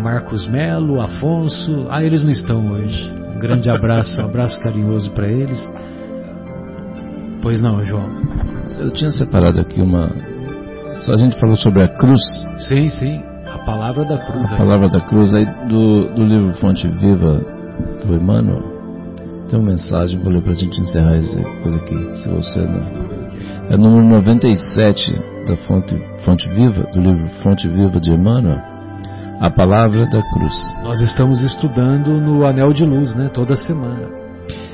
Marcos Melo, Afonso. Ah, eles não estão hoje. Um grande abraço, um abraço carinhoso para eles. Pois não, João. Eu tinha separado aqui uma. Só a gente falou sobre a cruz. Sim, sim. A palavra da cruz. A palavra da cruz aí do, do livro Fonte Viva do Emmanuel. Tem uma mensagem, vou ler para a gente encerrar essa coisa aqui, se você não. É o número 97 da Fonte, Fonte Viva, do livro Fonte Viva de Emmanuel a palavra da cruz. Nós estamos estudando no Anel de Luz, né? Toda semana.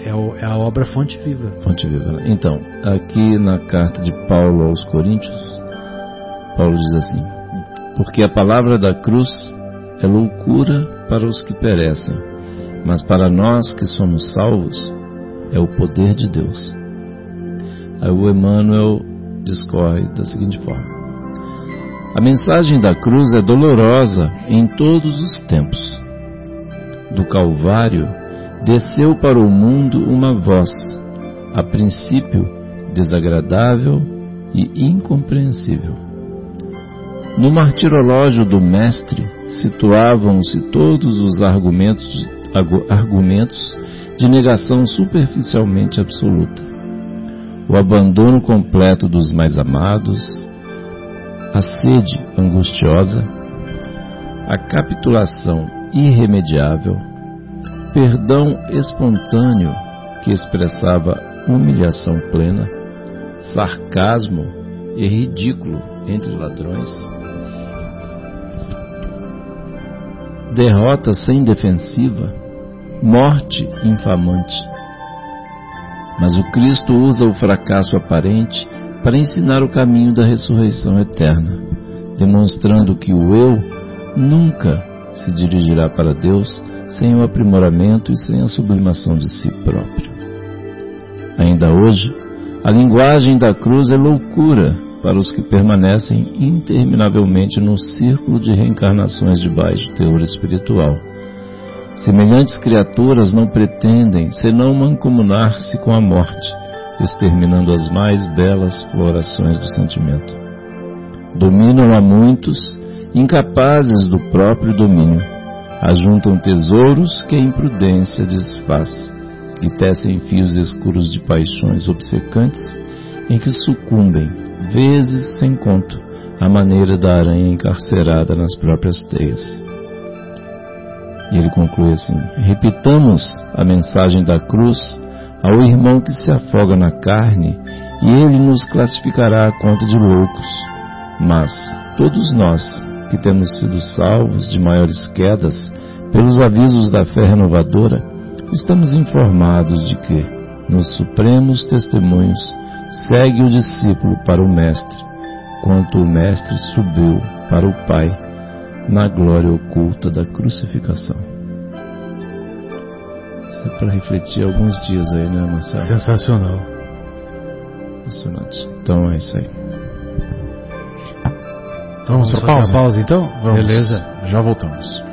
É, o, é a obra Fonte Viva. Fonte Viva. Então, aqui na carta de Paulo aos Coríntios, Paulo diz assim: Porque a palavra da cruz é loucura para os que perecem, mas para nós que somos salvos é o poder de Deus. Aí o Emmanuel discorre da seguinte forma: A mensagem da cruz é dolorosa em todos os tempos. Do Calvário desceu para o mundo uma voz, a princípio desagradável e incompreensível. No martirológio do Mestre situavam-se todos os argumentos, argumentos de negação superficialmente absoluta. O abandono completo dos mais amados, a sede angustiosa, a capitulação irremediável, perdão espontâneo que expressava humilhação plena, sarcasmo e ridículo entre ladrões, derrota sem defensiva, morte infamante. Mas o Cristo usa o fracasso aparente para ensinar o caminho da ressurreição eterna, demonstrando que o eu nunca se dirigirá para Deus sem o aprimoramento e sem a sublimação de si próprio. Ainda hoje, a linguagem da cruz é loucura para os que permanecem interminavelmente num círculo de reencarnações de baixo teor espiritual. Semelhantes criaturas não pretendem senão mancomunar-se com a morte, exterminando as mais belas florações do sentimento. Dominam a muitos, incapazes do próprio domínio. Ajuntam tesouros que a imprudência desfaz e tecem fios escuros de paixões obcecantes em que sucumbem, vezes sem conto, à maneira da aranha encarcerada nas próprias teias. E ele conclui assim: repitamos a mensagem da cruz ao irmão que se afoga na carne, e ele nos classificará a conta de loucos. Mas todos nós, que temos sido salvos de maiores quedas pelos avisos da fé renovadora, estamos informados de que, nos supremos testemunhos, segue o discípulo para o Mestre, quanto o Mestre subiu para o Pai na glória oculta da crucificação. Isso é para refletir alguns dias aí, né, Marcelo? Sensacional. Impressionante. Então é isso aí. Vamos, Vamos para fazer pausa? a pausa então? Vamos. Beleza. Já voltamos.